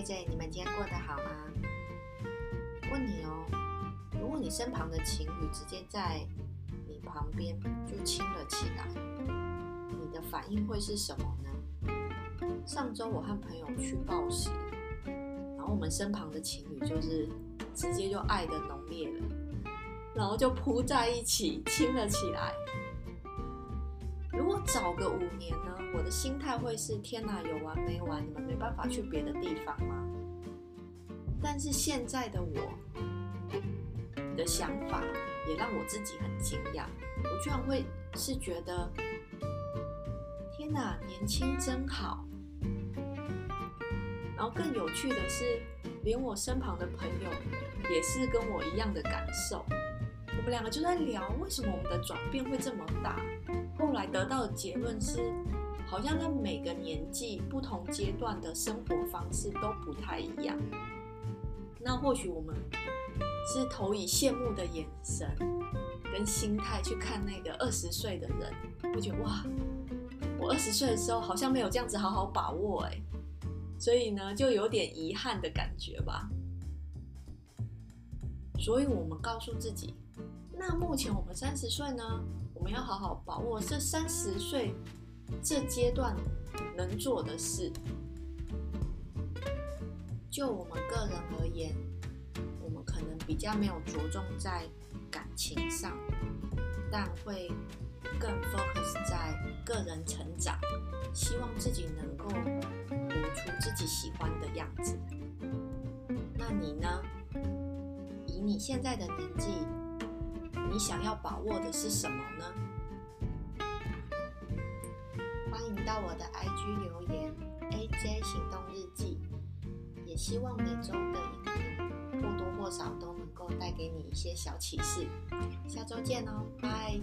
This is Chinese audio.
AJ，你们今天过得好吗？问你哦，如果你身旁的情侣直接在你旁边就亲了起来，你的反应会是什么呢？上周我和朋友去暴食，然后我们身旁的情侣就是直接就爱的浓烈了，然后就扑在一起亲了起来。如果早个五年呢？我的心态会是：天哪，有完没完？你们没办法去别的地方吗？但是现在的我的想法也让我自己很惊讶，我居然会是觉得：天哪，年轻真好。然后更有趣的是，连我身旁的朋友也是跟我一样的感受。我们两个就在聊，为什么我们的转变会这么大？得到的结论是。好像在每个年纪、不同阶段的生活方式都不太一样。那或许我们是投以羡慕的眼神跟心态去看那个二十岁的人，会觉得哇，我二十岁的时候好像没有这样子好好把握哎，所以呢，就有点遗憾的感觉吧。所以我们告诉自己，那目前我们三十岁呢，我们要好好把握这三十岁。这阶段能做的事，就我们个人而言，我们可能比较没有着重在感情上，但会更 focus 在个人成长，希望自己能够活出自己喜欢的样子。那你呢？以你现在的年纪，你想要把握的是什么呢？欢迎到我的 IG 留言，AJ 行动日记，也希望每周的影片或多或少都能够带给你一些小启示。下周见哦，拜。